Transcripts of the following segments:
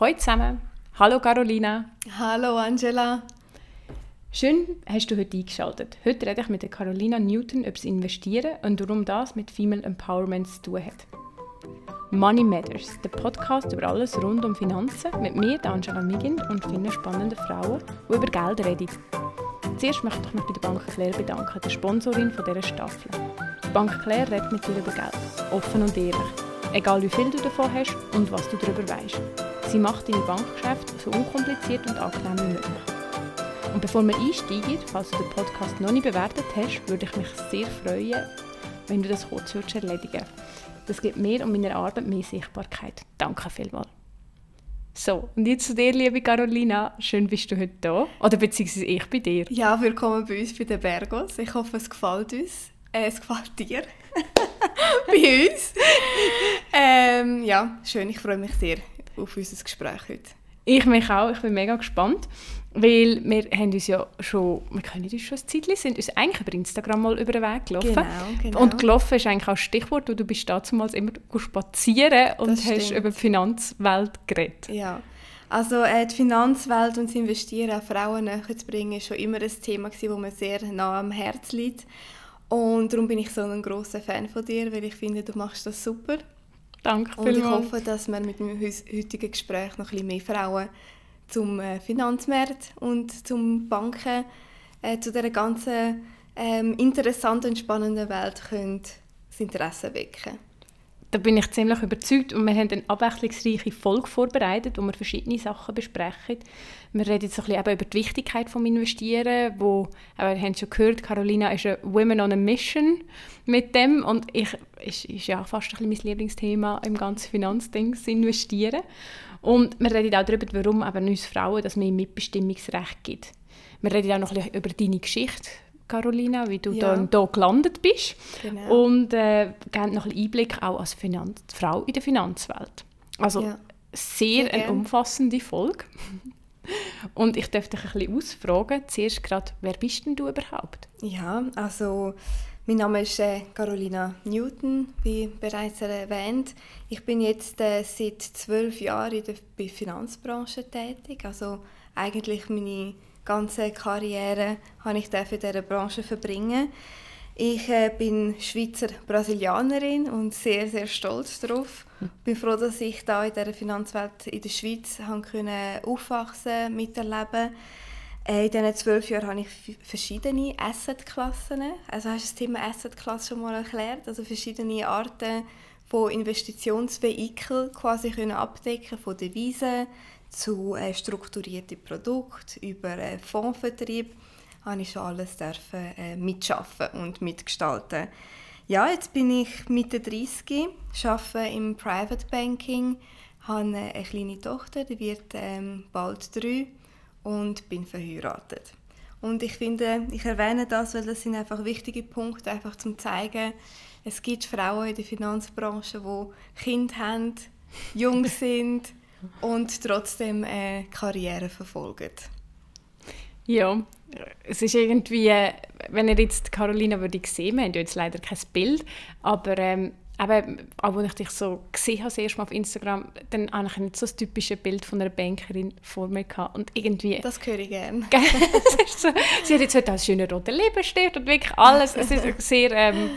Hallo zusammen. Hallo Carolina. Hallo Angela. Schön hast du heute eingeschaltet. Heute rede ich mit der Carolina Newton über das Investieren und warum das mit Female Empowerment zu tun hat. Money Matters, der Podcast über alles rund um Finanzen mit mir, Angela Migin und vielen spannenden Frauen, die über Geld reden. Zuerst möchte ich mich bei der Bank Claire bedanken, der Sponsorin von dieser Staffel. Die Bank Claire redet mit dir über Geld, offen und ehrlich. Egal wie viel du davon hast und was du darüber weißt. Sie macht deine Bankgeschäfte so unkompliziert und angenehm wie möglich. Und bevor wir einsteigen, falls du den Podcast noch nicht bewertet hast, würde ich mich sehr freuen, wenn du das kurz würdest erledigen Das gibt mir und meiner Arbeit mehr Sichtbarkeit. Danke vielmals. So, und jetzt zu dir, liebe Carolina. Schön bist du heute da. Oder beziehungsweise ich bei dir. Ja, willkommen bei uns bei den Bergos. Ich hoffe, es gefällt uns. Äh, es gefällt dir. bei uns. Ähm, ja, schön. Ich freue mich sehr auf unser Gespräch heute. Ich mich auch. Ich bin mega gespannt. Weil wir haben uns ja schon, wir kennen uns schon ein Zeitchen, sind uns eigentlich über Instagram mal über den Weg gelaufen. Genau, genau. Und gelaufen ist eigentlich auch ein Stichwort, wo du bist damals immer spazieren und Das hast stimmt. über die Finanzwelt geredet. Ja. Also äh, die Finanzwelt und das Investieren an Frauen näher zu bringen, ist schon immer ein Thema, gewesen, das mir sehr nah am Herzen liegt. Und darum bin ich so ein großer Fan von dir, weil ich finde, du machst das super. Danke Und ich vielmals. hoffe, dass wir mit dem heutigen Gespräch noch ein bisschen mehr Frauen zum äh, Finanzmarkt und zum Banken, äh, zu dieser ganzen ähm, interessanten und spannenden Welt können das Interesse wecken. Da bin ich ziemlich überzeugt und wir haben eine abwechslungsreiche Folge vorbereitet, wo wir verschiedene Sachen besprechen. Wir reden jetzt ein bisschen über die Wichtigkeit des Investieren, wo, aber wir haben schon gehört, Carolina ist eine Women on a Mission mit dem und ich, ist, ist ja fast ein bisschen mein Lieblingsthema im ganzen Finanzding, Investieren. Und wir reden auch darüber, warum eben uns Frauen das mehr Mitbestimmungsrecht gibt. Wir reden auch noch ein bisschen über deine Geschichte, Carolina, wie du Ja. dann hier gelandet bist. Genau. Und äh, geben noch ein bisschen Einblick auch als Finanz Frau in der Finanzwelt. Also Ja. sehr, Sehr eine gern. umfassende Folge. Und ich darf dich ein bisschen ausfragen, zuerst gerade, wer bist denn du überhaupt? Ja, also mein Name ist äh, Carolina Newton, wie bereits erwähnt. Ich bin jetzt äh, seit zwölf Jahren in der Finanzbranche tätig. Also eigentlich meine ganze Karriere habe ich in dieser Branche verbringen. Ich äh, bin Schweizer Brasilianerin und sehr, sehr stolz darauf. bin froh, dass ich da in dieser Finanzwelt in der Schweiz können aufwachsen, miterleben. Äh, in diesen zwölf Jahren habe ich verschiedene Assetklassen. Also hast du das Thema Assetklasse schon mal erklärt? Also verschiedene Arten von Investitionsvehikeln quasi können abdecken, von Devisen zu äh, strukturierten Produkten über äh, Fondsvertrieb habe ich schon alles dürfen, äh, mitschaffen und mitgestalten. Ja, jetzt bin ich Mitte 30, arbeite im Private Banking, habe eine kleine Tochter, die wird ähm, bald drei und bin verheiratet. Und ich finde, ich erwähne das, weil das sind einfach wichtige Punkte, einfach zum zeigen, es gibt Frauen in der Finanzbranche, die Kinder haben, jung sind und trotzdem äh, Karriere verfolgen. Ja, es ist irgendwie, äh, wenn ihr jetzt Carolina würde sehen, wir haben ja jetzt leider kein Bild, aber ähm, eben, auch als ich dich so gesehen habe, das erste Mal auf Instagram, dann habe ich nicht so das typische Bild von einer Bankerin vor mir gehabt und irgendwie... Das höre ich gerne. So, sie hat jetzt heute als schöner roter Lippenstift und wirklich alles. Es ist sehr ähm,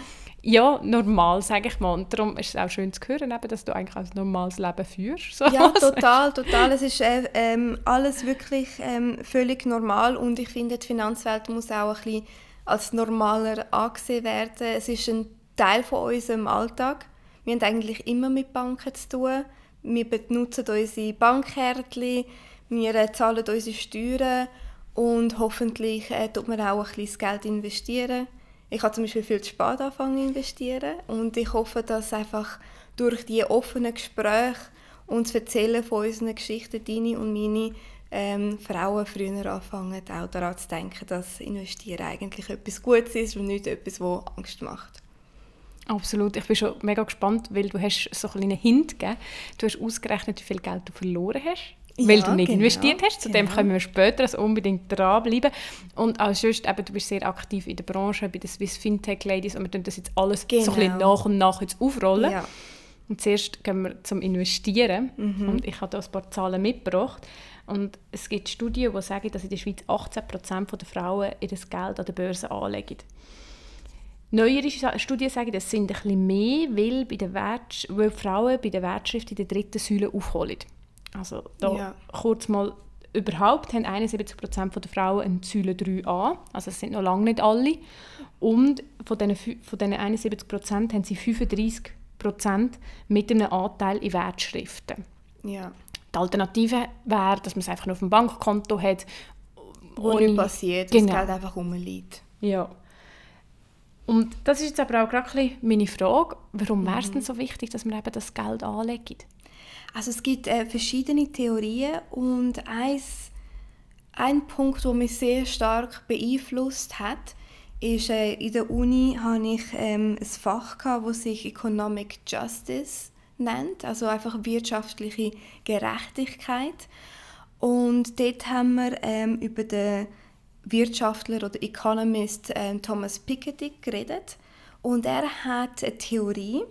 ja, normal, sage ich mal. Und darum ist es auch schön zu hören, eben, dass du eigentlich ein normales Leben führst. So. Ja, total, total. Es ist äh, ähm, alles wirklich ähm, völlig normal und ich finde, die Finanzwelt muss auch ein bisschen als normaler angesehen werden. Es ist ein Teil von unserem Alltag. Wir haben eigentlich immer mit Banken zu tun. Wir benutzen unsere Bankkärtchen, wir zahlen unsere Steuern und hoffentlich äh, tut man auch ein bisschen das Geld investieren. Ich habe zum Beispiel viel zu spät angefangen zu investieren und ich hoffe, dass einfach durch die offenen Gespräche und das Erzählen von unseren Geschichten, deine und meine, ähm, Frauen früher anfangen, auch daran zu denken, dass Investieren eigentlich etwas Gutes ist und nicht etwas, das Angst macht. Absolut. Ich bin schon mega gespannt, weil du hast so einen kleinen Hint gegeben. Du hast ausgerechnet, wie viel Geld du verloren hast. Weil Ja, du nicht genau, investiert hast. Zu dem genau. können wir später also unbedingt dranbleiben. Und auch sonst, eben, du bist sehr aktiv in der Branche, bei den Swiss Fintech Ladies und wir tun das jetzt alles so ein bisschen Genau. nach und nach jetzt aufrollen. Ja. Und zuerst gehen wir zum Investieren. Mhm. Und ich habe da ein paar Zahlen mitgebracht. Und es gibt Studien, die sagen, dass in der Schweiz 18% der Frauen ihr Geld an der Börse anlegen. Neuere Studien sagen, das sind ein bisschen mehr, weil, bei Wert, weil Frauen bei der Wertschrift in der dritten Säule aufholen. Also da Ja. kurz mal überhaupt haben 71% der Frauen eine Säule 3a, also es sind noch lange nicht alle. Und von diesen, von diesen 71% haben sie 35% mit einem Anteil in Wertschriften. Ja. Die Alternative wäre, dass man es einfach nur auf dem Bankkonto hat. Wo ohne- passiert, Genau. das Geld einfach rumliegt. Ja. Und das ist jetzt aber auch gerade meine Frage, warum wäre es Mhm. denn so wichtig, dass man eben das Geld anlegt? Also es gibt äh, verschiedene Theorien und eins, ein Punkt, der mich sehr stark beeinflusst hat, ist, äh, in der Uni hatte ich ähm, ein Fach, gehabt, das sich Economic Justice nennt, also einfach wirtschaftliche Gerechtigkeit. Und dort haben wir ähm, über den Wirtschaftler oder Economist ähm, Thomas Piketty geredet. Und er hat eine Theorie,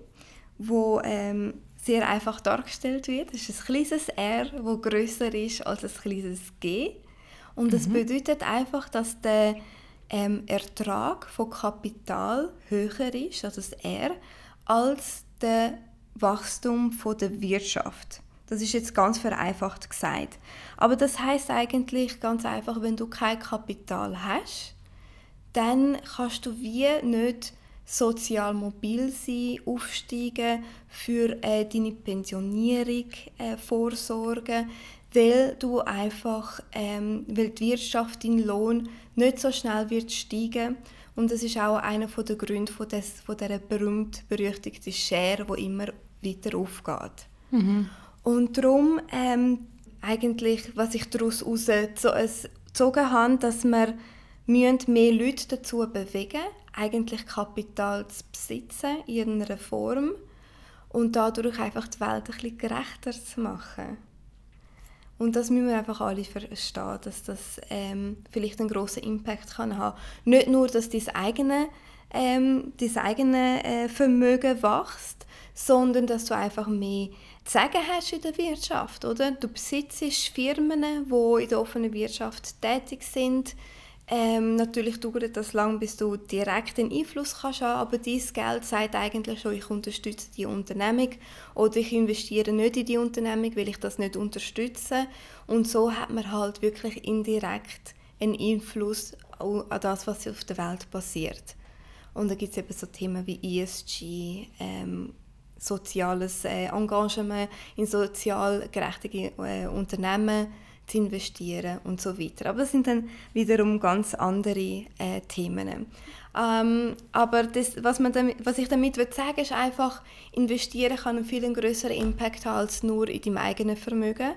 ähm, sehr einfach dargestellt wird. Es ist ein kleines R, das grösser ist als ein kleines G. Und das bedeutet einfach, dass der ähm, Ertrag von Kapital höher ist, also das R, als der Wachstum von der Wirtschaft. Das ist jetzt ganz vereinfacht gesagt. Aber das heißt eigentlich ganz einfach, wenn du kein Kapital hast, dann kannst du wie nicht sozial mobil sein, aufsteigen, für äh, deine Pensionierung äh, vorsorgen, weil du einfach, ähm, weil die Wirtschaft, dein Lohn nicht so schnell wird steigen und das ist auch einer der Gründe von, des, von dieser berühmt-berüchtigten Schere, wo immer weiter aufgeht. Und darum ähm, eigentlich, was ich daraus gezogen habe, dass wir müssen mehr Leute dazu bewegen, eigentlich Kapital zu besitzen in irgendeiner Form und dadurch einfach die Welt ein bisschen gerechter zu machen. Und das müssen wir einfach alle verstehen, dass das ähm, vielleicht einen großen Impact kann haben. Nicht nur, dass dein eigene, ähm, dein eigene äh, Vermögen wächst, sondern dass du einfach mehr zu sagen hast in der Wirtschaft, oder? Du besitzt Firmen, die in der offenen Wirtschaft tätig sind. Ähm, natürlich dauert das lang, bis du direkt einen Einfluss kannst haben, aber dein Geld sagt eigentlich schon, ich unterstütze die Unternehmung oder ich investiere nicht in die Unternehmung, weil ich das nicht unterstütze. Und so hat man halt wirklich indirekt einen Einfluss an das, was auf der Welt passiert. Und da gibt es eben so Themen wie ESG, ähm, soziales äh, Engagement in sozial gerechte äh, Unternehmen zu investieren und so weiter. Aber das sind dann wiederum ganz andere äh, Themen. Ähm, aber das, was, man damit, was ich damit will sagen ist einfach, investieren kann einen viel größeren Impact haben als nur in deinem eigenen Vermögen,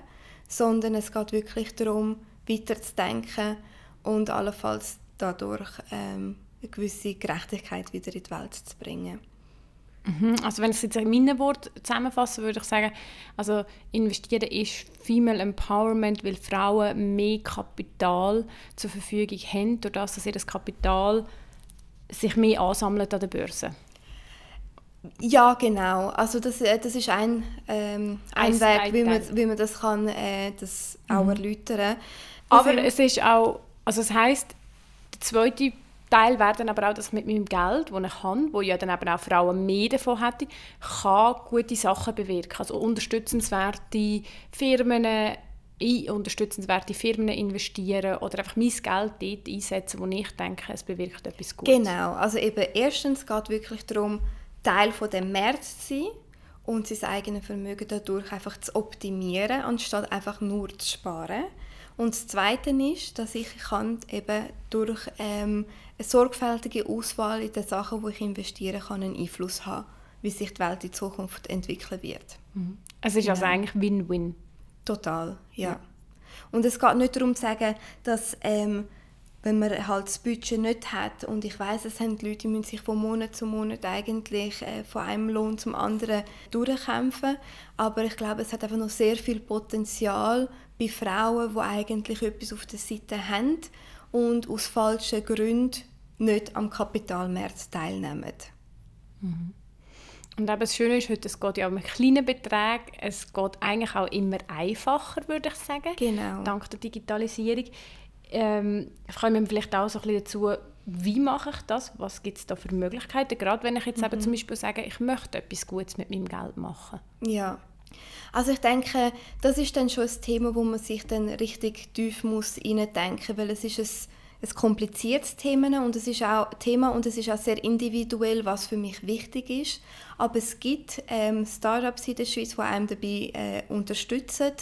sondern es geht wirklich darum, weiterzudenken und allenfalls dadurch ähm, eine gewisse Gerechtigkeit wieder in die Welt zu bringen. Mhm. Also wenn ich es jetzt in meinen Worten zusammenfasse, würde ich sagen, also investieren ist Female Empowerment, weil Frauen mehr Kapital zur Verfügung haben, durch das, dass ihr das Kapital sich mehr ansammelt an der Börse. Ja, genau. Also das, äh, das ist ein, ähm, ein Ein Weg, wie man, wie man das kann äh, das auch erläutern Aber Also- es ist auch, also es heisst, der zweite Teil wäre dann aber auch, dass ich mit meinem Geld, das ich habe, wo ja dann eben auch Frauen mehr davon hätten, kann gute Sachen bewirken. Also unterstützenswerte Firmen, in unterstützenswerte Firmen investieren oder einfach mein Geld dort einsetzen, wo ich denke, es bewirkt etwas Gutes. Genau, also eben erstens geht es wirklich darum, Teil von dem Markt zu sein und sein eigenes Vermögen dadurch einfach zu optimieren, anstatt einfach nur zu sparen. Und das Zweite ist, dass ich kann eben durch ähm, eine sorgfältige Auswahl in den Sachen, wo ich investiere, kann einen Einfluss haben, wie sich die Welt in Zukunft entwickeln wird. Es ist also eigentlich Win-Win. Total, ja. Und es geht nicht darum zu sagen, dass ähm, wenn man halt das Budget nicht hat und ich weiß, es haben die Leute, die müssen sich von Monat zu Monat eigentlich äh, von einem Lohn zum anderen durchkämpfen, aber ich glaube, es hat einfach noch sehr viel Potenzial bei Frauen, die eigentlich etwas auf der Seite haben und aus falschen Gründen nicht am Kapitalmarkt teilnehmen. Und eben das Schöne ist heute, es geht ja um kleine Beträge. Es geht eigentlich auch immer einfacher, würde ich sagen. Genau. Dank der Digitalisierung. Ähm, kommen wir vielleicht auch so ein bisschen dazu, wie mache ich das? Was gibt es da für Möglichkeiten? Gerade wenn ich jetzt mhm. eben zum Beispiel sage, ich möchte etwas Gutes mit meinem Geld machen. Ja. Also ich denke, das ist dann schon ein Thema, wo man sich dann richtig tief muss denken, weil es ist ein ein kompliziertes Thema und es ist auch Thema und es ist auch sehr individuell, was für mich wichtig ist. Aber es gibt ähm, Startups in der Schweiz, die einem dabei äh, unterstützen.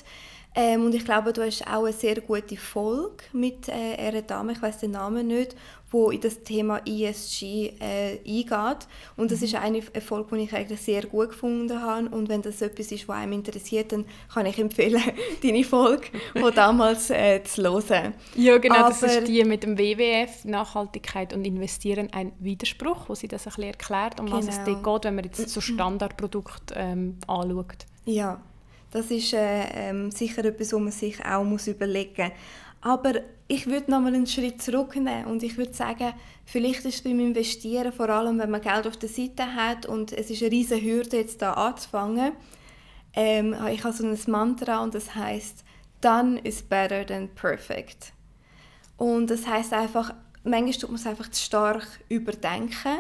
Ähm, und ich glaube, du hast auch eine sehr gute Folge mit äh, einer Dame, ich weiß den Namen nicht, wo in das Thema ESG äh, eingeht. Und das mhm. ist eine Folge, die ich eigentlich sehr gut gefunden habe. Und wenn das etwas ist, was einem interessiert, dann kann ich empfehlen, deine Folge von damals äh, zu hören. Ja, genau, Aber, das ist die mit dem WWF, Nachhaltigkeit und Investieren, ein Widerspruch, wo sie das ein bisschen erklärt, um genau. was es genau. dort geht, wenn man jetzt so Standardprodukte ähm, anschaut. Ja, das ist äh, ähm, sicher etwas, was man sich auch muss überlegen muss. Aber ich würde noch mal einen Schritt zurücknehmen und ich würde sagen, vielleicht ist es beim Investieren, vor allem wenn man Geld auf der Seite hat und es ist eine riesige Hürde, jetzt da anzufangen. Ähm, ich habe so ein Mantra und das heißt Done is better than perfect. Und das heißt einfach, manchmal tut man es einfach zu stark überdenken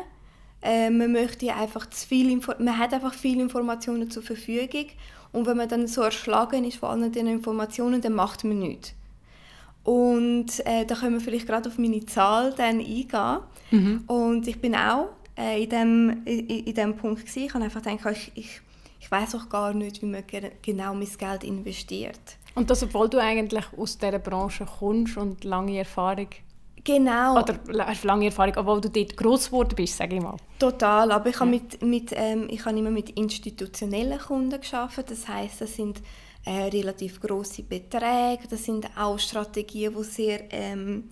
äh, man möchte einfach zu viel man hat einfach viele Informationen zur Verfügung und wenn man dann so erschlagen ist von all diesen Informationen, dann macht man nichts. Und äh, da können wir vielleicht gerade auf meine Zahl dann eingehen. Mhm. Und ich bin auch äh, in, dem, in, in dem Punkt gewesen. Ich habe einfach gedacht, ich, ich, ich weiß auch gar nicht, wie man genau mein Geld investiert. Und das, obwohl du eigentlich aus dieser Branche kommst und lange Erfahrung Genau. Oder lange Erfahrung, obwohl du dort gross geworden bist, sage ich mal. Total, aber ich habe, mit, mit, ähm, ich habe immer mit institutionellen Kunden gearbeitet. Das heißt, das sind äh, relativ große Beträge, das sind auch Strategien, die sehr ähm,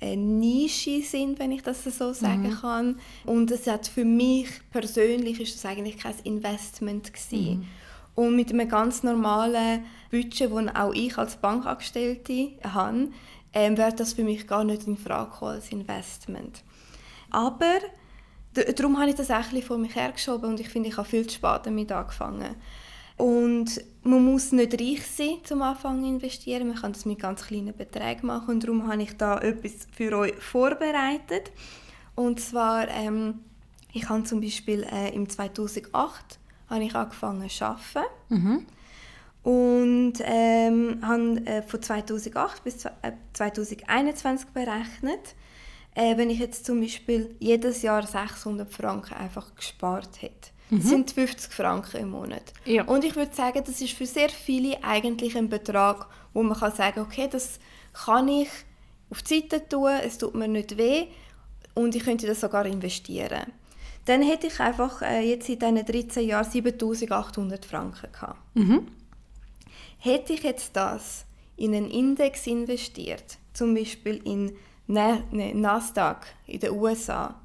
äh, Nische sind, wenn ich das so sagen mhm. kann. Und es hat für mich persönlich ist das eigentlich kein Investment gewesen. Mhm. Und mit einem ganz normalen Budget, das auch ich als Bankangestellte habe, ähm, wäre das für mich gar nicht in Frage als Investment. Aber darum habe ich das auch ein vor mich hergeschoben und ich finde, ich habe viel zu spät damit angefangen. Und man muss nicht reich sein, zum Anfang zu investieren. Man kann das mit ganz kleinen Beträgen machen und darum habe ich da etwas für euch vorbereitet. Und zwar, ähm, ich habe zum Beispiel äh, im 2008 habe ich angefangen zu arbeiten. Mhm und ähm, habe äh, von 2008 bis 2021 äh, berechnet, äh, wenn ich jetzt zum Beispiel jedes Jahr 600 Franken einfach gespart hätte. Mhm. Das sind 50 Franken im Monat. Ja. Und ich würde sagen, das ist für sehr viele eigentlich ein Betrag, wo man kann sagen, okay, das kann ich auf die Seite tun, es tut mir nicht weh und ich könnte das sogar investieren. Dann hätte ich einfach äh, jetzt in diesen 13 Jahren 7800 Franken gehabt. Mhm. Hätte ich jetzt das in einen Index investiert, zum Beispiel in ne, Nasdaq in den USA,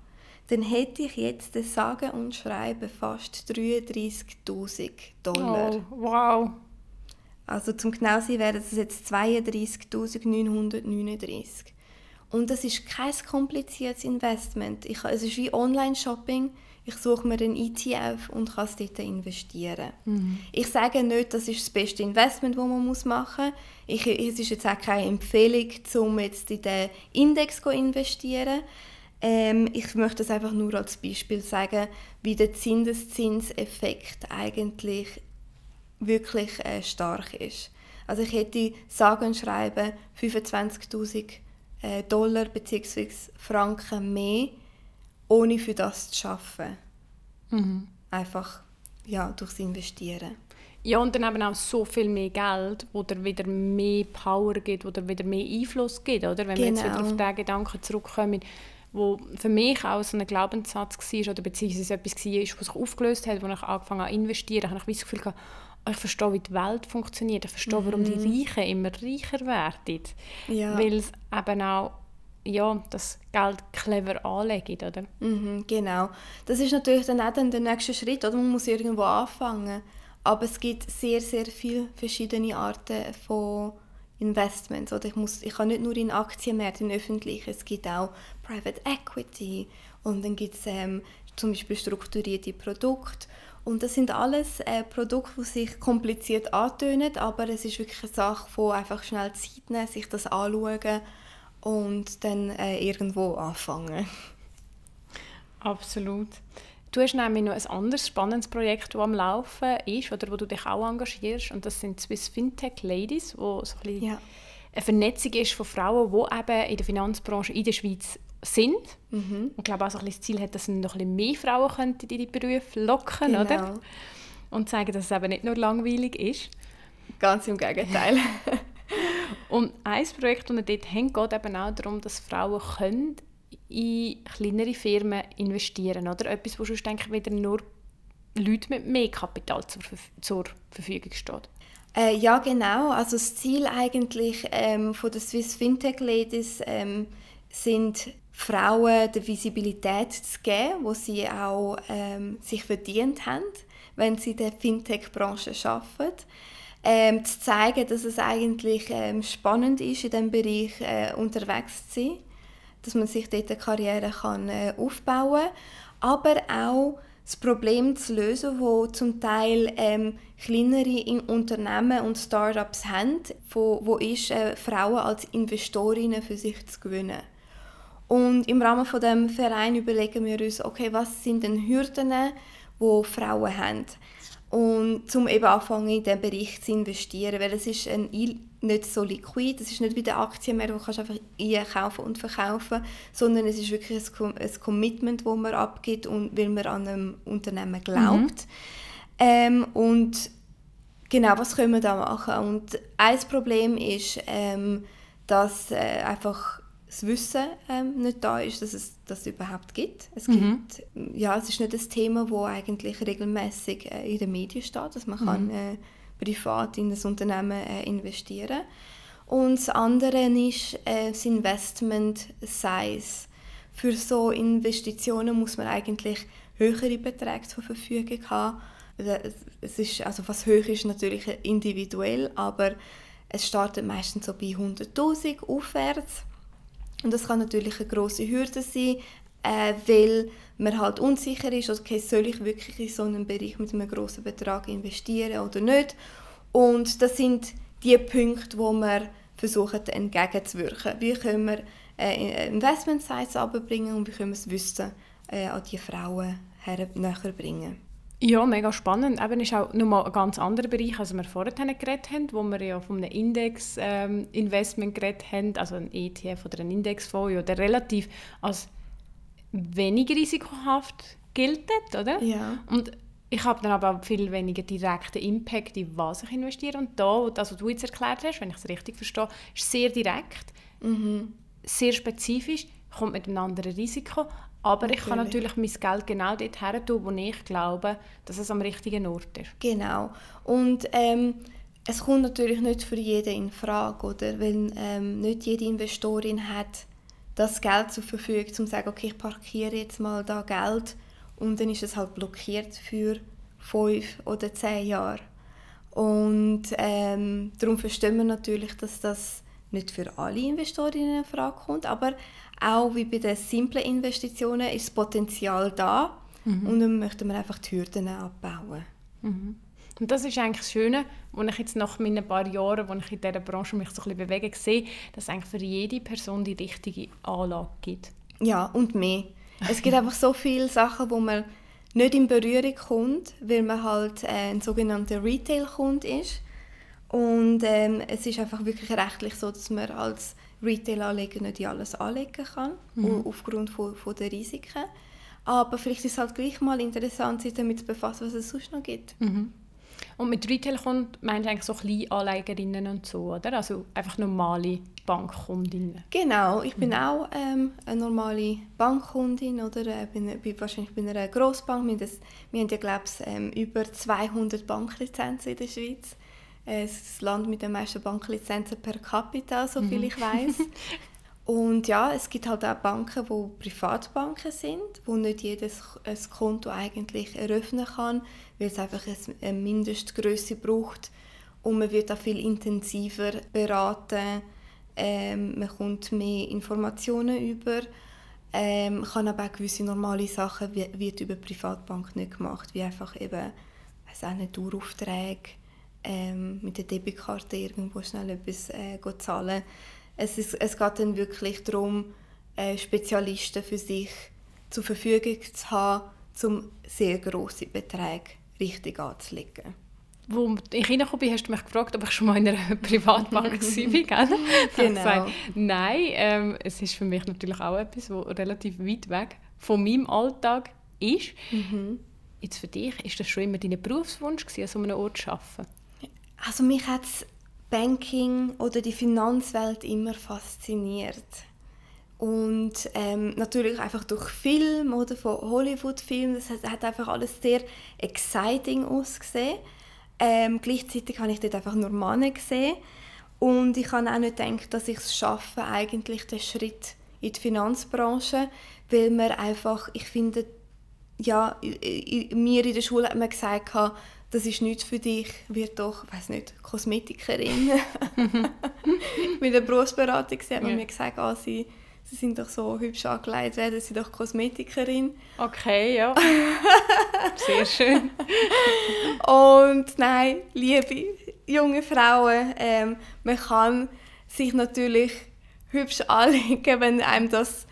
dann hätte ich jetzt das Sagen und Schreiben fast 33.000 Dollar. Oh, wow. Also zum genau sein wären das jetzt 32.939. Und das ist kein kompliziertes Investment. Ich, es ist wie Online-Shopping ich suche mir einen ETF und kann es dort investieren. Mhm. Ich sage nicht, das ist das beste Investment, das man machen muss. es ist jetzt auch keine Empfehlung, um jetzt in den Index zu investieren. Ähm, ich möchte es einfach nur als Beispiel sagen, wie der Zinseszinseffekt eigentlich wirklich äh, stark ist. Also ich hätte sagen und schreiben 25'000 äh, Dollar bzw. Franken mehr ohne für das zu arbeiten. Mhm. Einfach ja, durchs Investieren. Ja, und dann eben auch so viel mehr Geld, wo dir wieder mehr Power gibt, wo dir wieder mehr Einfluss gibt, oder? Wenn genau. wir jetzt wieder auf genau. den Gedanken zurückkommen, wo für mich auch so ein Glaubenssatz war, oder beziehungsweise etwas war, was sich aufgelöst hat, wo ich angefangen habe zu investieren, habe ich das Gefühl gehabt, ich verstehe, wie die Welt funktioniert, ich verstehe, warum die mhm. Reichen immer reicher werden. Ja. Weil es eben auch ja, das Geld clever anlegen, oder? Mhm, genau. Das ist natürlich dann auch dann der nächste Schritt, oder? Man muss irgendwo anfangen. Aber es gibt sehr, sehr viele verschiedene Arten von Investments. Oder ich, muss, ich kann nicht nur in Aktienmärkte, in öffentlichen, es gibt auch Private Equity und dann gibt es ähm, zum Beispiel strukturierte Produkte. Und das sind alles äh, Produkte, die sich kompliziert antönen, aber es ist wirklich eine Sache von einfach schnell Zeit nehmen, sich das anschauen und dann äh, irgendwo anfangen. Absolut. Du hast nämlich noch ein anderes spannendes Projekt, das am Laufen ist oder wo du dich auch engagierst und das sind Swiss Fintech Ladies, wo so ein ja. eine Vernetzung ist von Frauen, die eben in der Finanzbranche in der Schweiz sind. Mhm. Und ich glaube auch so ein das Ziel hat, dass noch ein bisschen mehr Frauen könnten in die Berufe locken genau. oder? Und zeigen, dass es eben nicht nur langweilig ist. Ganz im Gegenteil. und ein Projekt, das wir dort haben, geht eben auch darum, dass Frauen können in kleinere Firmen investieren oder etwas, wo sonst denke wieder nur Leute mit mehr Kapital zur, zur Verfügung steht. Äh, ja, genau. Also das Ziel eigentlich ähm, von der Swiss Fintech Ladies ähm, sind Frauen die Visibilität zu geben, wo sie auch ähm, sich verdient haben, wenn sie in der Fintech-Branche arbeiten. Ähm, zu zeigen, dass es eigentlich ähm, spannend ist, in diesem Bereich äh, unterwegs zu sein dass man sich dort eine Karriere kann, äh, aufbauen kann, aber auch das Problem zu lösen, wo zum Teil ähm, kleinere Unternehmen und Startups haben, wo, wo ist, äh, Frauen als Investorinnen für sich zu gewinnen. Und im Rahmen von dem Verein überlegen wir uns, okay, was sind denn Hürden, wo Frauen haben? Und zum eben anfangen in diesen Bereich zu investieren, weil es ist ein nicht so liquid, es ist nicht wie der Aktienmarkt, wo du einfach einkaufen und verkaufen, sondern es ist wirklich ein, ein Commitment, das man abgibt und weil man an einem Unternehmen glaubt. Mhm. Ähm, und genau, was können wir da machen? Und ein Problem ist, ähm, dass äh, einfach das Wissen ähm, nicht da ist, dass es das überhaupt gibt. Es mhm. gibt, ja, es ist nicht ein Thema, das eigentlich regelmäßig äh, in den Medien steht, dass man mhm. kann äh, privat in das Unternehmen äh, investieren. Und das andere ist äh, das Investment Size. Für so Investitionen muss man eigentlich höhere Beträge zur Verfügung haben. Äh, es ist, also was hoch ist natürlich individuell, aber es startet meistens so bei 100'000 aufwärts. Und das kann natürlich eine große Hürde sein, äh, weil man halt unsicher ist, okay, soll ich wirklich in so einen Bereich mit einem großen Betrag investieren oder nicht. Und das sind die Punkte, wo wir versuchen entgegenzuwirken. Wie können wir äh, Investment Size abbringen und wie können wir das Wissen äh, an die Frauen her näher bringen. Ja, mega spannend. Eben ist auch nochmal ein ganz anderer Bereich, als wir vorher geredet haben, wo wir ja von einem Index-Investment ähm, geredet haben, also ein ETF oder ein Indexfonds, der relativ als weniger risikohaft gilt, oder? Ja. Und ich habe dann aber viel weniger direkten Impact in was ich investiere. Und da, das, was du jetzt erklärt hast, wenn ich es richtig verstehe, ist sehr direkt, mhm. sehr spezifisch, kommt mit einem anderen Risiko, aber natürlich. ich kann natürlich mein Geld genau dort her tun, wo ich glaube, dass es am richtigen Ort ist. Genau. Und ähm, es kommt natürlich nicht für jeden in Frage, oder? Weil ähm, nicht jede Investorin hat das Geld zur Verfügung, um zu sagen, okay, ich parkiere jetzt mal da Geld und dann ist es halt blockiert für fünf oder zehn Jahre. Und ähm, darum verstehen wir natürlich, dass das nicht für alle Investorinnen in Frage kommt, aber auch wie bei den simplen Investitionen ist das Potenzial da mhm. und dann möchten wir einfach die Hürden abbauen. Mhm. Und das ist eigentlich das Schöne, was ich jetzt nach meinen paar Jahren, wo ich in dieser Branche mich so ein bisschen bewege, sehe, dass es eigentlich für jede Person die richtige Anlage gibt. Ja, und mehr. Es gibt einfach so viele Sachen, wo man nicht in Berührung kommt, weil man halt äh, ein sogenannter Retail-Kunde ist. Und ähm, es ist einfach wirklich rechtlich so, dass man als Retail-Anleger nicht alles anlegen kann, mhm. aufgrund von, von der Risiken. Aber vielleicht ist es halt gleich mal interessant, sich damit zu befassen, was es sonst noch gibt. Mhm. Und mit Retail-Kunden meinst du eigentlich so Kleinanlegerinnen und so, oder? Also einfach normale Bankkundinnen? Genau, ich bin mhm. auch ähm, eine normale Bankkundin oder äh, bin, bin wahrscheinlich bei einer Grossbank. Wir haben, das, wir haben ja, glaube ich, ähm, über 200 Banklizenzen in der Schweiz. Äh, das Land mit den meisten Banklizenzen per capita, so viel mhm. ich weiß. Und ja, es gibt halt auch Banken, die Privatbanken sind, wo nicht jedes ein Konto eigentlich eröffnen kann, weil es einfach eine Mindestgröße braucht und man wird auch viel intensiver beraten, ähm, man kommt mehr Informationen über Ähm, kann aber auch gewisse normale Sachen wird über Privatbank nicht gemacht, wie einfach eben, weiß auch nicht, Daueraufträge, ähm, mit der Debitkarte irgendwo schnell etwas äh, zahlen. Es, ist, es geht dann wirklich darum, äh, Spezialisten für sich zur Verfügung zu haben, um sehr grosse Beträge richtig anzulegen. Wo ich reingekommen bin, hast du mich gefragt, ob ich schon mal in einer Privatbank war. genau. Nein, ähm, es ist für mich natürlich auch etwas, das relativ weit weg von meinem Alltag ist. Mhm. Jetzt für dich, ist das schon immer dein Berufswunsch gewesen, an so einem Ort zu arbeiten? Also mich hat Banking oder die Finanzwelt immer fasziniert. Und ähm, natürlich einfach durch Film oder von Hollywood-Filmen, das hat, hat, einfach alles sehr exciting ausgesehen. Ähm, gleichzeitig habe ich dort einfach nur Männer gesehen. Und ich habe auch nicht gedacht, dass ich es schaffe, eigentlich den Schritt in die Finanzbranche, weil man einfach, ich finde, ja, mir in der Schule hat man gesagt, das ist nichts für dich, wird doch, weiß nicht, Kosmetikerin. Mit der Berufsberatung hat man ja. mir gesagt, ah, sie, sie sind doch so hübsch angelegt, werden sie doch Kosmetikerin. Okay, ja. Sehr schön. Und nein, liebe junge Frauen, ähm, man kann sich natürlich hübsch anlegen, wenn einem das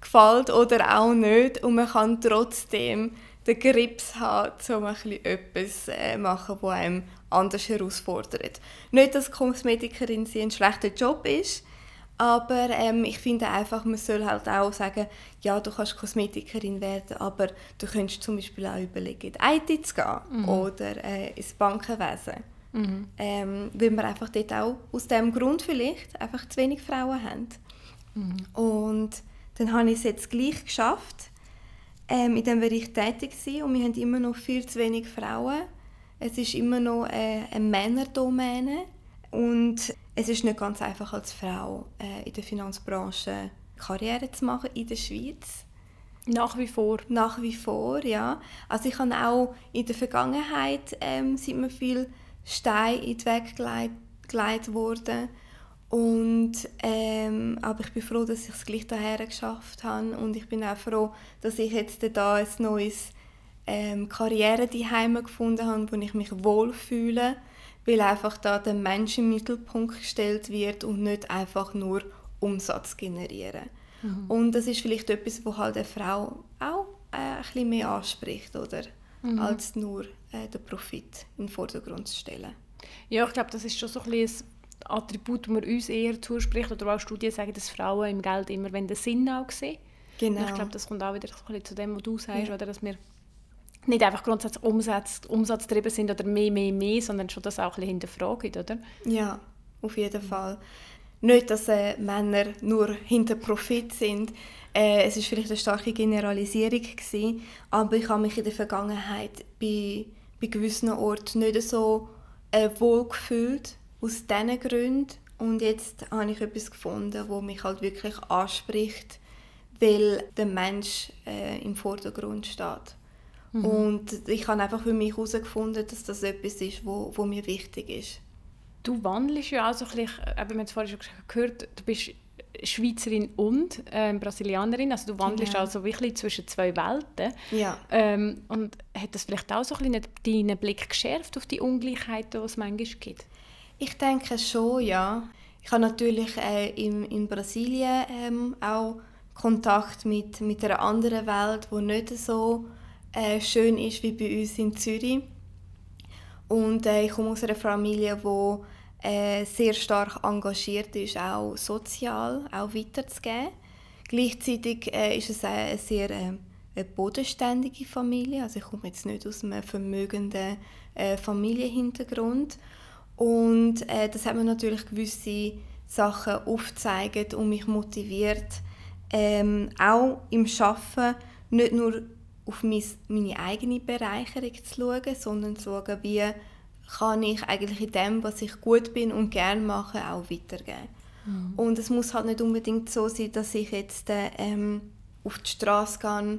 gefällt oder auch nicht. Und man kann trotzdem den Grips haben, um etwas äh, machen, das einem anders herausfordert. Nicht, dass Kosmetikerin sie ein schlechter Job ist, aber ähm, ich finde einfach, man soll halt auch sagen, ja, du kannst Kosmetikerin werden, aber du könntest zum Beispiel auch überlegen, in die IT zu gehen mhm. oder äh, ins Bankenwesen. Mhm. Ähm, weil wir einfach dort auch aus dem Grund vielleicht einfach zu wenig Frauen haben. Mhm. Und dann habe ich es jetzt gleich geschafft, ähm, in diesem Bereich tätig gewesen und wir haben immer noch viel zu wenig Frauen. Es ist immer noch äh, eine Männerdomäne und es ist nicht ganz einfach als Frau äh, in der Finanzbranche Karriere zu machen in der Schweiz. Nach wie vor? Nach wie vor, ja. Also ich habe auch in der Vergangenheit ähm, sind mir viel Steine in den Weg gelegt worden und, ähm, aber ich bin froh, dass ich es gleich daher geschafft habe und ich bin auch froh, dass ich jetzt da ein neues ähm, Karriere gefunden habe, wo ich mich wohlfühle, weil einfach da der Mensch im Mittelpunkt gestellt wird und nicht einfach nur Umsatz generieren. Mhm. Und das ist vielleicht etwas, wo halt eine Frau auch äh, ein bisschen mehr anspricht, oder? Mhm. als nur äh, den Profit in den Vordergrund zu stellen. Ja, ich glaube, das ist schon so ein bisschen Attribut, das man uns eher zuspricht, oder auch Studien sagen, dass Frauen im Geld immer den Sinn auch sehen. Genau. Und ich glaube, das kommt auch wieder zu dem, was du sagst, ja. oder, dass wir nicht einfach grundsätzlich Umsatz, umsatztrieben sind oder mehr, mehr, mehr, sondern schon das auch ein bisschen hinterfragen, oder? Ja, auf jeden Fall. Nicht, dass äh, Männer nur hinter Profit sind. Äh, es ist vielleicht eine starke Generalisierung gewesen, aber ich habe mich in der Vergangenheit bei, bei gewissen Orten nicht so äh, wohl gefühlt aus diesen Gründen. Und jetzt habe ich etwas gefunden, wo mich halt wirklich anspricht, weil der Mensch äh, im Vordergrund steht. Mhm. Und ich habe einfach für mich herausgefunden, dass das etwas ist, wo, wo mir wichtig ist. Du wandelst ja auch so ein bisschen, wir haben es vorhin schon gehört, du bist Schweizerin und ähm, Brasilianerin, also du wandelst genau. also wirklich zwischen zwei Welten. Ja. Ähm, und hat das vielleicht auch so ein bisschen deinen Blick geschärft auf die Ungleichheit, die es manchmal gibt? Ich denke schon, ja. Ich habe natürlich äh, in, in Brasilien ähm, auch Kontakt mit, mit einer anderen Welt, die nicht so äh, schön ist wie bei uns in Zürich. Und äh, ich komme aus einer Familie, die äh, sehr stark engagiert ist, auch sozial auch weiterzugeben. Gleichzeitig äh, ist es eine sehr äh, eine bodenständige Familie. Also ich komme jetzt nicht aus einem vermögenden äh, Familienhintergrund. Und äh, das hat mir natürlich gewisse Sachen aufgezeigt und mich motiviert, ähm, auch im Schaffen nicht nur auf mein, meine eigene Bereicherung zu schauen, sondern zu schauen, wie kann ich eigentlich in dem, was ich gut bin und gerne mache, auch weitergeben. Mhm. Und es muss halt nicht unbedingt so sein, dass ich jetzt äh, ähm, auf die Straße gehe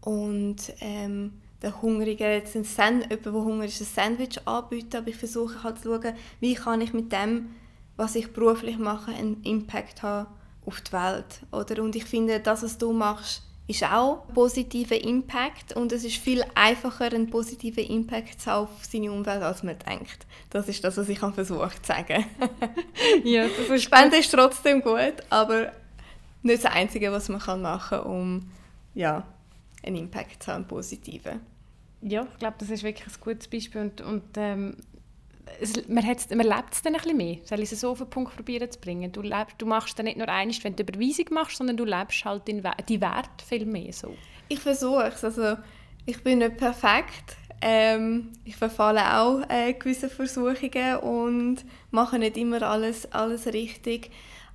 und ähm, der Hungrige jetzt ein Sand, jemand, der hungrig ist, ein Sandwich anbieten, aber ich versuche halt zu schauen, wie kann ich mit dem, was ich beruflich mache, einen Impact haben auf die Welt. Oder? Und ich finde, das, was du machst, ist auch ein positiver Impact und es ist viel einfacher, einen positiven Impact zu haben auf seine Umwelt, als man denkt. Das ist das, was ich versucht zu sagen. ja, das ist Spenden ist trotzdem gut, aber nicht das Einzige, was man machen kann, um ja, einen Impact zu haben, einen positiven. Ja, ich glaube, das ist wirklich ein gutes Beispiel und, und ähm, es, man, man lebt es dann ein bisschen mehr. Soll ich es so auf den Punkt probieren zu bringen? Du, lebst, du machst dann nicht nur eines, wenn du Überweisung machst, sondern du lebst halt den, die Wert viel mehr so. Ich versuche es. Also, ich bin nicht perfekt. Ähm, ich verfalle auch äh, gewisse Versuchungen und mache nicht immer alles, alles richtig.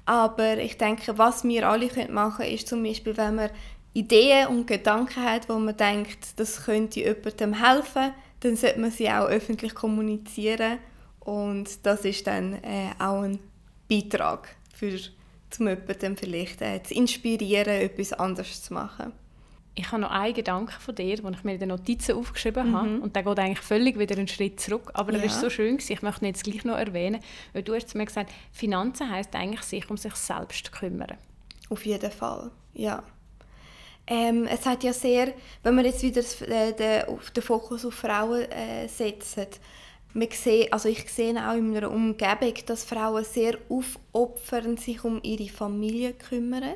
Aber ich denke, was wir alle machen können, ist zum Beispiel, wenn man Ideen und Gedanken hat, wo man denkt, das könnte jemandem helfen, dann sollte man sie auch öffentlich kommunizieren und das ist dann äh, auch ein Beitrag für zum jemanden vielleicht äh, zu inspirieren, etwas anderes zu machen. Ich habe noch einen Gedanken von dir, den ich mir in den Notizen aufgeschrieben mhm. habe. Und der geht eigentlich völlig wieder einen Schritt zurück. Aber ja. er ist so schön, gewesen. ich möchte ihn jetzt gleich noch erwähnen. Weil du hast zu mir gesagt, Finanzen heisst eigentlich, sich um sich selbst kümmern. Auf jeden Fall, ja. Ähm, es hat ja sehr, wenn man jetzt wieder äh, den, den Fokus auf Frauen äh, setzt, man sieht, also ich sehe auch in meiner Umgebung, dass Frauen sehr aufopfernd sich um ihre Familie kümmern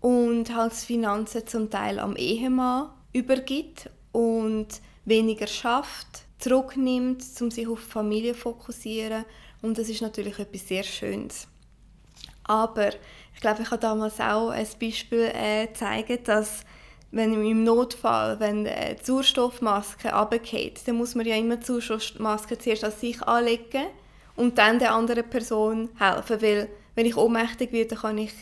und halt Finanzen zum Teil am Ehemann übergibt und weniger schafft, zurücknimmt, um sich auf die Familie zu fokussieren und das ist natürlich etwas sehr Schönes. Aber ich glaube, ich habe damals auch ein Beispiel äh, zeigen, dass wenn im Notfall, wenn die Sauerstoffmaske runterfällt, dann muss man ja immer die Sauerstoffmaske zuerst an sich anlegen und dann der anderen Person helfen, weil wenn ich ohnmächtig werde, kann ich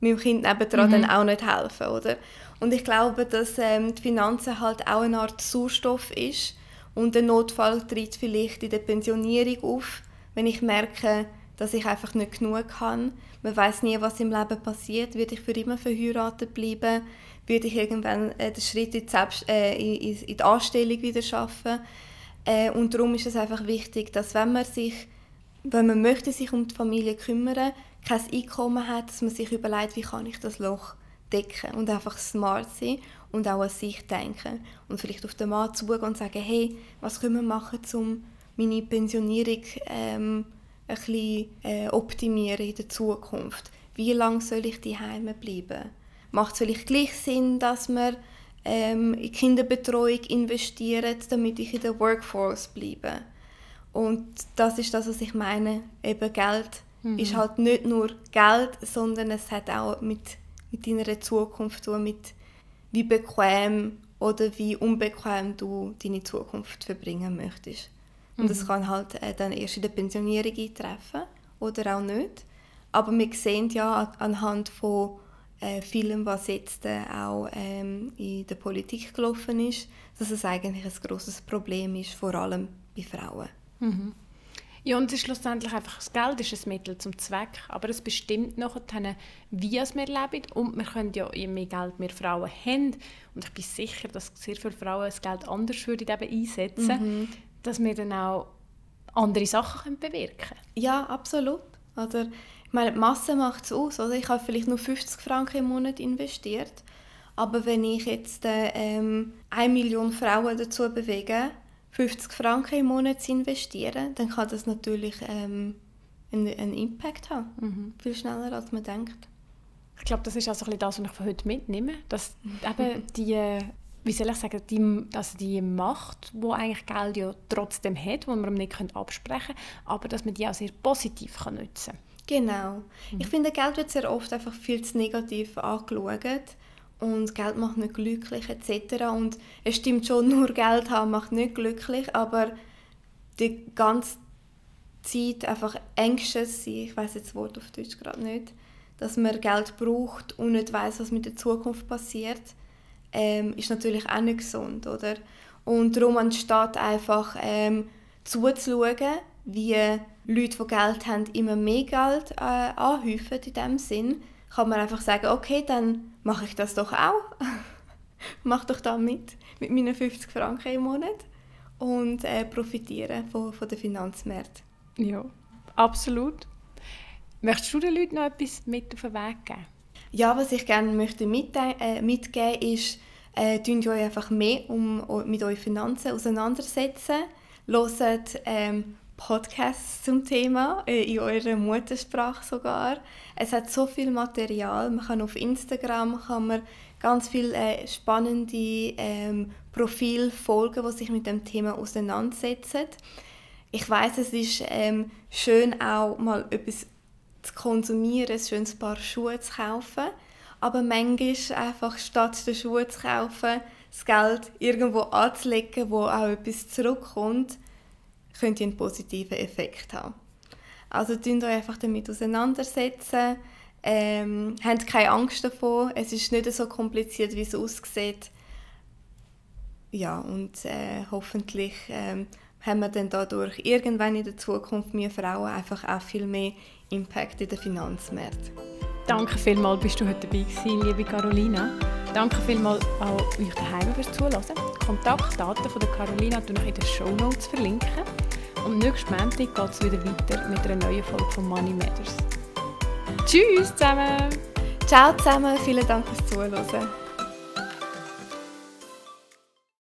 meinem Kind nebendran mhm. dann auch nicht helfen, oder? Und ich glaube, dass ähm, die Finanzen halt auch eine Art Sauerstoff ist und der Notfall tritt vielleicht in der Pensionierung auf, wenn ich merke, dass ich einfach nicht genug habe man weiß nie, was im Leben passiert. Würde ich für immer verheiratet bleiben? Würde ich irgendwann äh, den Schritt in die, Selbst äh, in, die Anstellung wieder schaffen? Äh, und darum ist es einfach wichtig, dass wenn man sich, wenn man möchte sich um die Familie kümmern, kein Einkommen hat, dass man sich überlegt, wie kann ich das Loch decken und einfach smart sein und auch an sich denken und vielleicht auf den Mann zugehen und sagen, hey, was können wir machen, um meine Pensionierung ähm, ein bisschen äh, optimieren in der Zukunft. Wie lange soll ich daheim bleiben? Macht es vielleicht gleich Sinn, dass man ähm, in Kinderbetreuung investiert, damit ich in der Workforce bleibe? Und das ist das, was ich meine. Eben Geld mhm. ist halt nicht nur Geld, sondern es hat auch mit, mit deiner Zukunft zu tun, mit wie bequem oder wie unbequem du deine Zukunft verbringen möchtest. Und das mhm. kann halt äh, dann erst in der Pensionierung eintreffen oder auch nicht. Aber wir sehen ja anhand von äh, vielem, was jetzt äh, auch ähm, in der Politik gelaufen ist, dass es eigentlich ein großes Problem ist, vor allem bei Frauen. Mhm. Ja, und es ist schlussendlich einfach, das Geld ist ein Mittel zum Zweck, aber es bestimmt nachher, wie wir leben. Und wir können ja, je mehr Geld wir Frauen haben, und ich bin sicher, dass sehr viele Frauen das Geld anders würden einsetzen mhm dass wir dann auch andere Sachen bewirken können. Ja, absolut. Oder, ich meine, die Masse macht es aus. Oder? Ich habe vielleicht nur 50 Franken im Monat investiert. Aber wenn ich jetzt äh, ähm, 1 Million Frauen dazu bewege, 50 Franken im Monat zu investieren, dann kann das natürlich ähm, einen, einen Impact haben. Mhm. Viel schneller, als man denkt. Ich glaube, das ist auch so ein das, was ich von heute mitnehme. Dass eben die wie soll ich sagen, die, also die Macht, wo eigentlich Geld ja trotzdem hat, wo man nicht absprechen können, aber dass man die auch sehr positiv kann nutzen kann. Genau. Mhm. Ich finde, Geld wird sehr oft einfach viel zu negativ angeschaut und Geld macht nicht glücklich etc. Und es stimmt schon, nur Geld haben macht nicht glücklich, aber die ganze Zeit einfach anxious sein, ich weiß jetzt das Wort auf Deutsch gerade nicht, dass man Geld braucht und nicht weiß, was mit der Zukunft passiert ähm, ist natürlich auch nicht gesund, oder? Und darum anstatt einfach ähm, zuzuschauen, wie Leute, die Geld haben, immer mehr Geld äh, anhäufen in dem Sinn, kann man einfach sagen, okay, dann mache ich das doch auch. Mach doch da mit, mit meinen 50 Franken im Monat und äh, profitiere von, von den Finanzmärkten. Ja, absolut. Möchtest du den Leuten noch etwas mit auf den Weg geben? Ja, was ich gerne möchte mit, äh, mitgeben ist, äh, euch einfach mehr um, mit euren Finanzen auseinandersetzen. Hört ähm, Podcasts zum Thema, äh, in eurer Muttersprache sogar. Es hat so viel Material. Man kann auf Instagram kann man ganz viele äh, spannende ähm, Profile folgen, die sich mit dem Thema auseinandersetzen. Ich weiß, es ist ähm, schön auch mal etwas zu konsumieren, ein schönes Paar Schuhe zu kaufen, aber manchmal einfach statt der Schuhe zu kaufen, das Geld irgendwo anzulegen, wo auch etwas zurückkommt, könnte einen positiven Effekt haben. Also tun euch einfach damit auseinandersetzen. Ähm, habt keine Angst davor. Es ist nicht so kompliziert, wie es aussieht. Ja, und äh, hoffentlich ähm, haben wir dann dadurch irgendwann in der Zukunft wir Frauen einfach auch viel mehr Impact in den Finanzmärkten. Danke vielmals, bist du heute dabei gewesen, liebe Carolina. Danke vielmals auch euch daheim fürs Zuhören. Die Kontaktdaten von der Carolina verlinke ich in den Show Notes verlinken. Und nächsten Montag geht es wieder weiter mit einer neuen Folge von Money Matters. Tschüss zusammen! Ciao zusammen, vielen Dank fürs Zuhören.